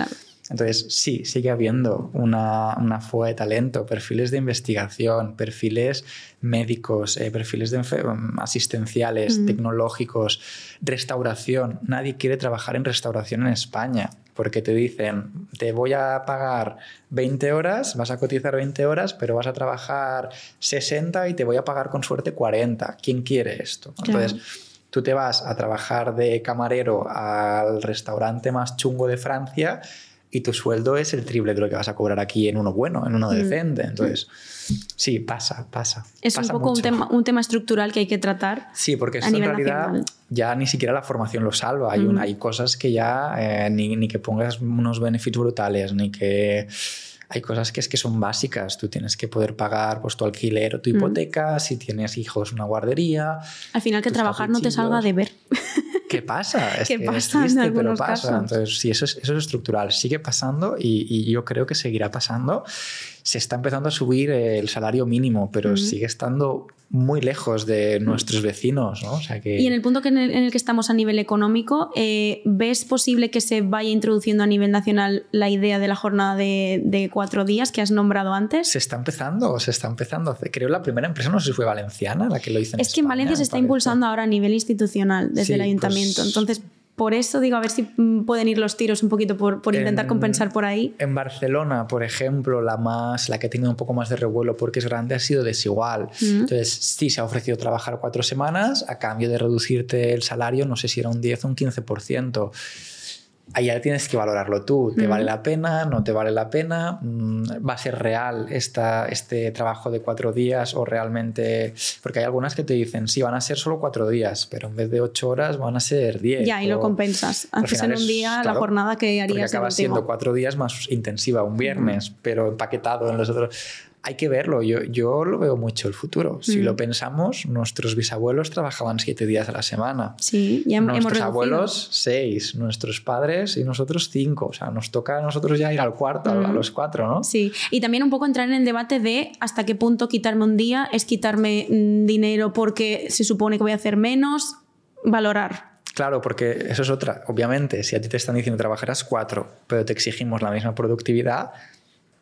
Entonces, sí, sigue habiendo una, una, fuga de talento, perfiles de investigación, perfiles médicos, eh, perfiles de mm, asistenciales, tecnológicos, restauración. Nadie quiere trabajar en restauración en España porque te dicen, te voy a pagar 20 horas, vas a cotizar 20 horas, pero vas a trabajar 60 y te voy a pagar con suerte 40. ¿Quién quiere esto? Entonces, tú te vas a trabajar de camarero al restaurante más chungo de Francia y tu sueldo es el triple de lo que vas a cobrar aquí en uno bueno, en uno mm. decente. Entonces, sí, pasa, pasa. Es un poco un tema, un tema, estructural que hay que tratar. Sí, porque en realidad ya ni siquiera la formación lo salva. Hay, mm. hay cosas que ya eh, ni, ni que pongas unos beneficios brutales, ni que hay cosas que es que son básicas. Tú tienes que poder pagar pues, tu alquiler o tu mm. hipoteca, si tienes hijos, una guardería. Al final que trabajar no te salga de ver. *laughs* ¿Qué pasa? *laughs* Es ¿Qué que pasa es triste, pero pasa. Entonces, sí, eso es, eso es estructural. Sigue pasando y, y yo creo que seguirá pasando se está empezando a subir el salario mínimo, pero sigue estando muy lejos de nuestros vecinos. ¿no? Y en el punto que en, el, que estamos a nivel económico, eh, ¿ves posible que se vaya introduciendo a nivel nacional la idea de la jornada de, cuatro días que has nombrado antes? Se está empezando, se está empezando. Creo la primera empresa, no sé si fue Valenciana la que lo hizo. En es que en Valencia se está impulsando ahora a nivel institucional desde el pues ayuntamiento. Entonces, por eso digo, a ver si pueden ir los tiros un poquito por, por intentar compensar por ahí. En Barcelona, por ejemplo, la más, la que ha tenido un poco más de revuelo porque es grande ha sido desigual. Mm. Entonces, sí, se ha ofrecido trabajar cuatro semanas a cambio de reducirte el salario, no sé si era un 10 o un 15% ahí ya tienes que valorarlo tú. ¿Te vale la pena? ¿No te vale la pena? Mm, ¿Va a ser real esta, este trabajo de cuatro días o realmente...? Porque hay algunas que te dicen, sí, van a ser solo cuatro días, pero en vez de ocho horas van a ser diez. Ya, y lo compensas. Haces en un día la jornada que harías porque acaba siendo cuatro días más intensiva, un viernes, pero empaquetado en los otros hay que verlo. Yo, yo lo veo mucho el futuro. Si lo mm. pensamos, nuestros bisabuelos trabajaban siete días a la semana. Sí, ya nuestros abuelos seis, nuestros padres y nosotros cinco. O sea, nos toca a nosotros ya ir al cuarto, a los cuatro, ¿no? Sí, y también un poco entrar en el debate de hasta qué punto quitarme un día es quitarme mm, dinero porque se supone que voy a hacer menos, valorar. Claro, porque eso es otra. Obviamente, si a ti te están diciendo trabajarás cuatro, pero te exigimos la misma productividad,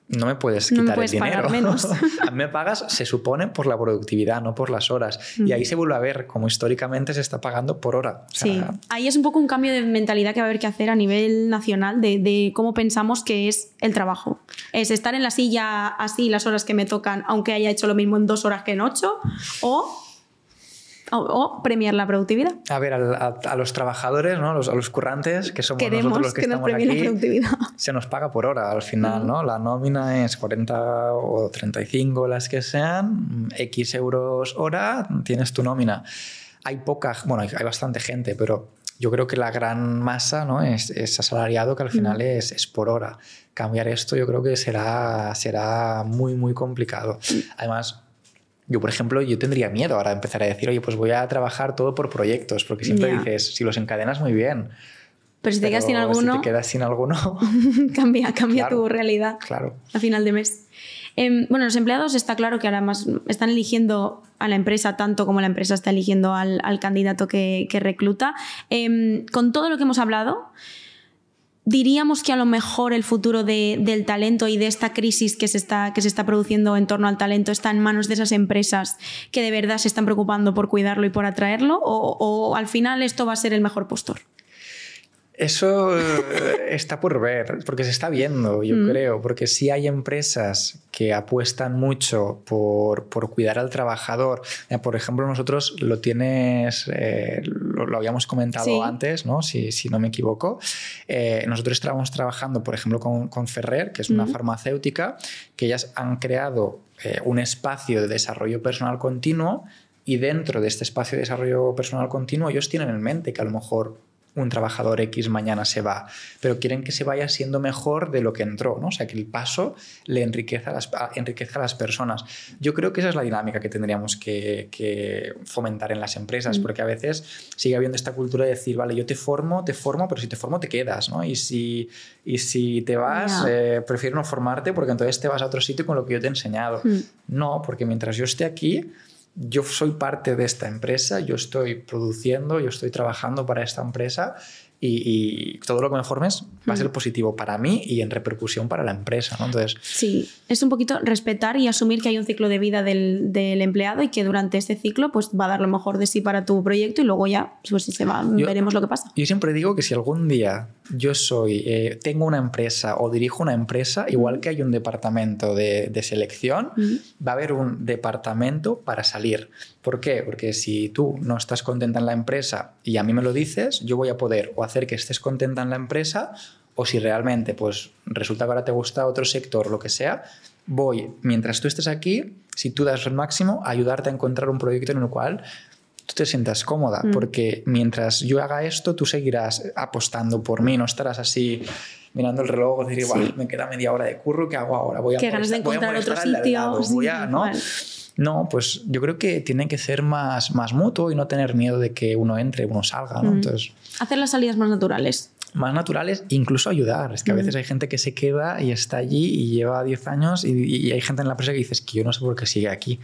no me puedes quitar el dinero. menos. *laughs* a mí me pagas, se supone, por la productividad, no por las horas. Y ahí se vuelve a ver cómo históricamente se está pagando por hora. sí, ahí es un poco un cambio de mentalidad que va a haber que hacer a nivel nacional de, de, cómo pensamos que es el trabajo. Es estar en la silla así las horas que me tocan, aunque haya hecho lo mismo en dos horas que en ocho, o o, premiar la productividad. A ver, a, los trabajadores, ¿no? a, los, a los currantes, que somos nosotros los que, estamos aquí, la productividad. se nos paga por hora al final. ¿no? La nómina es 40 o 35, las que sean, X euros hora, tienes tu nómina. Hay poca, bueno, hay, bastante gente, pero yo creo que la gran masa ¿no? es, es asalariado, que al final es, es, por hora. Cambiar esto yo creo que será, será muy, muy complicado. Además, yo, por ejemplo, yo tendría miedo ahora de empezar a decir, oye, pues voy a trabajar todo por proyectos, porque siempre dices, si los encadenas muy bien. Pero si te quedas sin alguno. Si te quedas sin alguno. cambia cambia tu realidad. Claro. A final de mes. Em, bueno, los empleados está claro que ahora más están eligiendo a la empresa tanto como la empresa está eligiendo al, al candidato que, que recluta. Em, con todo lo que hemos hablado, diríamos que a lo mejor el futuro del talento y de esta crisis que se, está, que se está produciendo en torno al talento está en manos de esas empresas que de verdad se están preocupando por cuidarlo y por atraerlo? ¿O, o al final esto va a ser el mejor postor? Eso eh, está por ver, porque se está viendo, yo mm. creo, porque sí hay empresas que apuestan mucho por, por cuidar al trabajador. Por ejemplo, nosotros lo tienes, eh, lo, habíamos comentado antes, ¿no? Si, si, no me equivoco. Eh, nosotros estábamos trabajando, por ejemplo, con, con Ferrer, que es una farmacéutica, que ellas han creado un espacio de desarrollo personal continuo y dentro de este espacio de desarrollo personal continuo ellos tienen en mente que a lo mejor un trabajador X mañana se va, pero quieren que se vaya siendo mejor de lo que entró, ¿no? O sea, que el paso le enriquezca a las, enriquezca a las personas. Yo creo que esa es la dinámica que tendríamos que, fomentar en las empresas, mm. porque a veces sigue habiendo esta cultura de decir, vale, yo te formo, te formo, pero si te formo te quedas, ¿no? Y si, y si te vas, eh, prefiero no formarte porque entonces te vas a otro sitio con lo que yo te he enseñado. Mm. No, porque mientras yo esté aquí, yo soy parte de esta empresa, yo estoy produciendo, yo estoy trabajando para esta empresa y, todo lo que me formes va a ser mm. positivo para mí y en repercusión para la empresa. ¿no? Entonces, sí, es un poquito respetar y asumir que hay un ciclo de vida del, del, empleado y que durante este ciclo pues, va a dar lo mejor de sí para tu proyecto y luego ya, pues se va, veremos lo que pasa. Yo siempre digo que si algún día yo soy, eh, tengo una empresa o dirijo una empresa, igual que hay un departamento de, de selección, va a haber un departamento para salir. ¿Por qué? Porque si tú no estás contenta en la empresa y a mí me lo dices, yo voy a poder o hacer que estés contenta en la empresa o si realmente pues resulta que ahora te gusta otro sector, lo que sea, voy, mientras tú estés aquí, si tú das el máximo, a ayudarte a encontrar un proyecto en el cual tú te sientas cómoda, mm. porque mientras yo haga esto, tú seguirás apostando por mí, no estarás así mirando el reloj decir, igual, me queda media hora de curro, ¿qué hago ahora? Voy a, ganas de encontrar otro sitio. Voy a, ¿no? No, pues yo creo que tiene que ser más, más mutuo y no tener miedo de que uno entre, uno salga. ¿no? Entonces, Hacer las salidas más naturales. Más naturales, incluso ayudar. Es que a veces hay gente que se queda y está allí y lleva 10 años y, hay gente en la empresa que dices que yo no sé por qué sigue aquí.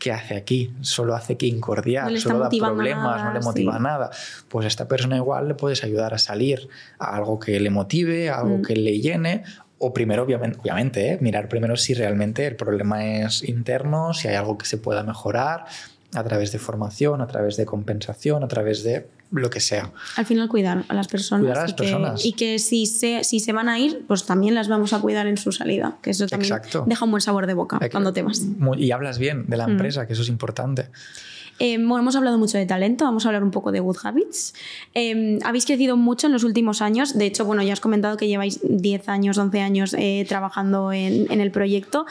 ¿Qué hace aquí? Solo hace que incordiar, solo da problemas, no le motiva nada. Pues a esta persona igual le puedes ayudar a salir a algo que le motive, a algo mm. que le llene o primero, obviamente, obviamente ¿eh? mirar primero si realmente el problema es interno, si hay algo que se pueda mejorar a través de formación, a través de compensación, a través de lo que sea. Al final cuidar a las personas. Cuidar a las y personas. Que, y que si se, si se van a ir, pues también las vamos a cuidar en su salida. Que eso también deja un buen sabor de boca cuando te vas. Y hablas bien de la mm. empresa, que eso es importante. Eh, bueno, hemos hablado mucho de talento, vamos a hablar un poco de Good Habits. Eh, habéis crecido mucho en los últimos años, de hecho, bueno, ya has comentado que lleváis 10 años, 11 años eh, trabajando en, en, el proyecto.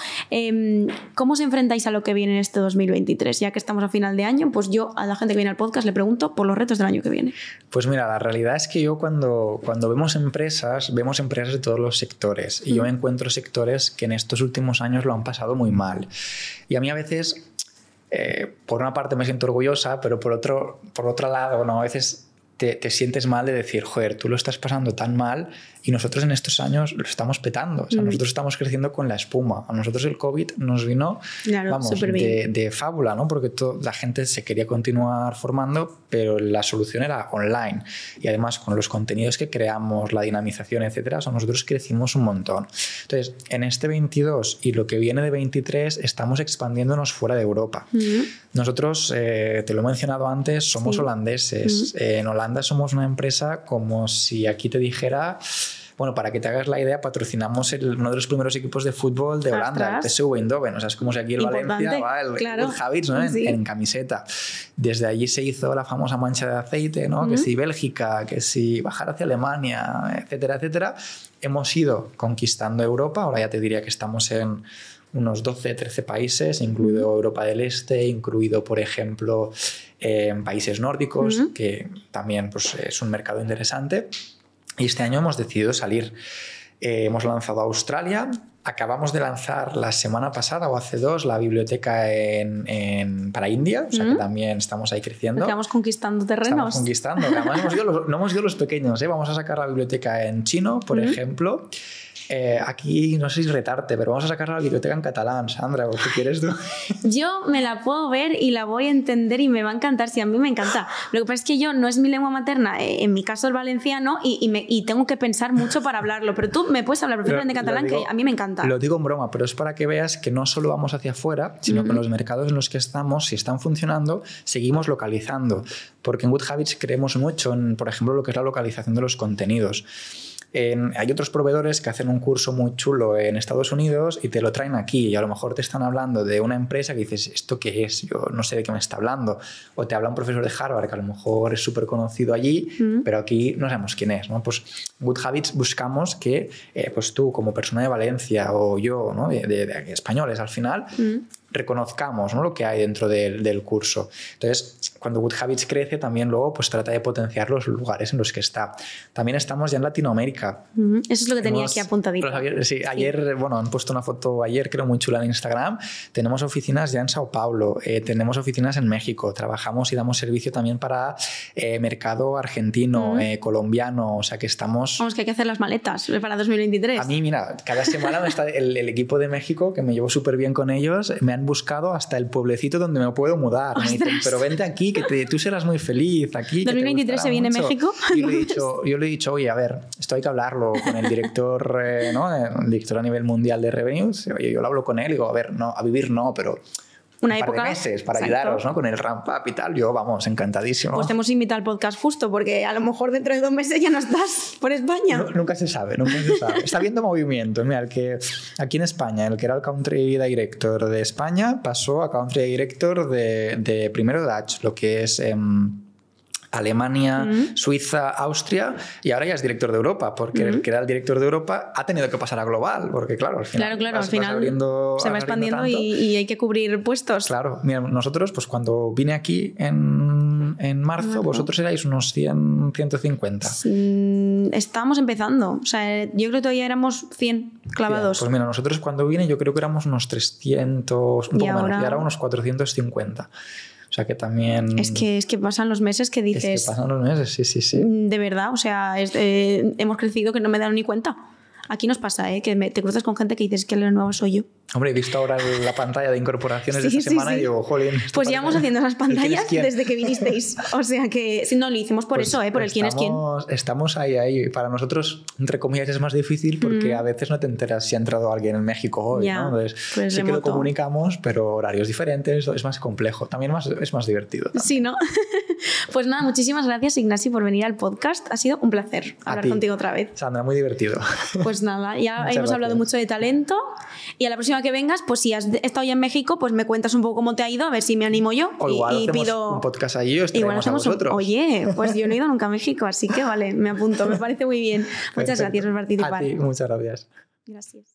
¿Cómo os enfrentáis a lo que viene en este 2023? Ya que estamos a final de año, pues yo a la gente que viene al podcast le pregunto por los retos del año que viene. Pues mira, la realidad es que yo cuando, cuando vemos empresas, vemos empresas de todos los sectores y yo mm. encuentro sectores que en estos últimos años lo han pasado muy mal. Y a mí a veces eh, por una parte me siento orgullosa, pero por otro, por otro lado, ¿no? a veces te, te, sientes mal de decir, joder, tú lo estás pasando tan mal y nosotros en estos años lo estamos petando. O sea, mm. nosotros estamos creciendo con la espuma. A nosotros el COVID nos vino vamos, de, de, fábula, ¿no? Porque la gente se quería continuar formando, pero la solución era online. Y además, con los contenidos que creamos, la dinamización, etcétera, nosotros crecimos un montón. Entonces, en este 22 y lo que viene de 23, estamos expandiéndonos fuera de Europa. Mm. Nosotros, eh, te lo he mencionado antes, somos holandeses. Mm. en Holanda somos una empresa como si aquí te dijera bueno, para que te hagas la idea, patrocinamos uno de los primeros equipos de fútbol de Holanda, el PSV Eindhoven. O sea, es como si aquí el Valencia va el, claro. ¿no? en, camiseta. Desde allí se hizo la famosa mancha de aceite, ¿no? Que si Bélgica, que si bajar hacia Alemania, etcétera, etcétera. Hemos ido conquistando Europa. Ahora ya te diría que estamos en unos 12, 13 países, incluido Europa del Este, incluido, por ejemplo, en países nórdicos, que también pues, es un mercado interesante. Y este año hemos decidido salir. Eh, hemos lanzado a Australia. Acabamos de lanzar la semana pasada o hace dos la biblioteca en, para India, o sea que también estamos ahí creciendo. Estamos conquistando terrenos. Estamos conquistando. Además, hemos los, no hemos ido los pequeños. ¿eh? Vamos a sacar la biblioteca en chino, por ejemplo. Eh, aquí no sé si retarte, pero vamos a sacar la biblioteca en catalán, Sandra, ¿qué quieres tú? *laughs* Yo me la puedo ver y la voy a entender y me va a encantar, si a mí me encanta. Lo que pasa es que yo no es mi lengua materna, eh, en mi caso el valenciano, y, y, me, y tengo que pensar mucho para hablarlo, pero tú me puedes hablar perfectamente catalán, digo, que a mí me encanta. Lo digo en broma, pero es para que veas que no solo vamos hacia afuera, sino que en los mercados en los que estamos, si están funcionando, seguimos localizando. Porque en Good Habits creemos mucho en, por ejemplo, lo que es la localización de los contenidos. Hay otros proveedores que hacen un curso muy chulo en Estados Unidos y te lo traen aquí y a lo mejor te están hablando de una empresa que dices, ¿esto qué es? Yo no sé de qué me está hablando. O te habla un profesor de Harvard que a lo mejor es súper conocido allí, mm. pero aquí no sabemos quién es. ¿no? Pues Good Habits buscamos que eh, pues tú como persona de Valencia o yo, ¿no? de, de, de españoles al final, mm reconozcamos ¿no? lo que hay dentro del, del, curso. Entonces, cuando Good Habits crece, también luego pues, trata de potenciar los lugares en los que está. También estamos ya en Latinoamérica. Uh -huh. Eso es lo que tenía aquí apuntadito. Sí, ayer, sí. bueno, han puesto una foto ayer, creo, muy chula en Instagram. Tenemos oficinas ya en Sao Paulo, eh, tenemos oficinas en México, trabajamos y damos servicio también para eh, mercado argentino, uh -huh. eh, colombiano, o sea que estamos... Vamos, que hay que hacer las maletas para 2023. A mí, mira, cada semana me está el, el equipo de México, que me llevo súper bien con ellos, me han buscado hasta el pueblecito donde me puedo mudar. Me dicen, pero vente aquí, que te, tú serás muy feliz aquí. 2023 se viene mucho. México. Yo le, he *laughs* dicho, yo le he dicho, oye, a ver, esto hay que hablarlo con el director, eh, ¿no? El director a nivel mundial de Revenues. Oye, yo lo hablo con él y digo, a ver, no, a vivir no, pero una un época. Par de meses para Exacto. ayudaros ¿no? con el ramp up y tal. Yo, vamos, encantadísimo. Pues te hemos invitado al podcast justo, porque a lo mejor dentro de dos meses ya no estás por España. No, nunca se sabe, nunca se sabe. Está habiendo movimiento. Mira, el que aquí en España, el que era el country director de España, pasó a country director de, de primero Dutch, lo que es. Eh, Alemania, uh -huh. Suiza, Austria y ahora ya es director de Europa, porque uh -huh. el que era el director de Europa ha tenido que pasar a global, porque claro, al final, claro, claro, vas, al final vas abriendo, se va expandiendo y, y, hay que cubrir puestos. Claro, mira, nosotros pues cuando vine aquí en, en marzo, vosotros erais unos 100, 150. Mm, estábamos empezando, o sea, yo creo que todavía éramos 100 clavados. Pues mira, nosotros cuando vine yo creo que éramos unos 300, un poco y ahora... menos, y ahora unos 450. O sea que también. Es que, es que pasan los meses que dices. Es que pasan los meses, sí, sí, sí. De verdad, o sea, es, eh, hemos crecido que no me dan ni cuenta. Aquí nos pasa, ¿eh? que me, te cruzas con gente que dices que lo nuevo soy yo. Hombre, he visto ahora la pantalla de incorporaciones sí, de esta sí, semana sí. y digo, jolín. Pues llevamos haciendo esas pantallas desde que vinisteis. O sea que si no lo hicimos por pues eso, ¿eh? por el quién es quién. Estamos ahí, ahí. Para nosotros, entre comillas, es más difícil porque mm. a veces no te enteras si ha entrado alguien en México hoy. Ya, ¿no? Entonces, pues sí remoto. que lo comunicamos, pero horarios diferentes, es más complejo. También más, es más divertido. También. Sí, ¿no? *laughs* pues nada, muchísimas gracias, Ignasi, por venir al podcast. Ha sido un placer a hablar ti. contigo otra vez. Sandra, muy divertido. Pues nada, ya *laughs* hemos gracias. hablado mucho de talento. Y a la próxima que vengas, pues si has estado ya en México, pues me cuentas un poco cómo te ha ido, a ver si me animo yo. O igual y, y pido un podcast allí os igual hacemos un... vosotros. Oye, pues yo no he ido nunca a México, así que vale, me apunto, me parece muy bien. *laughs* Muchas Perfecto. gracias por participar. A ti, muchas gracias. Gracias.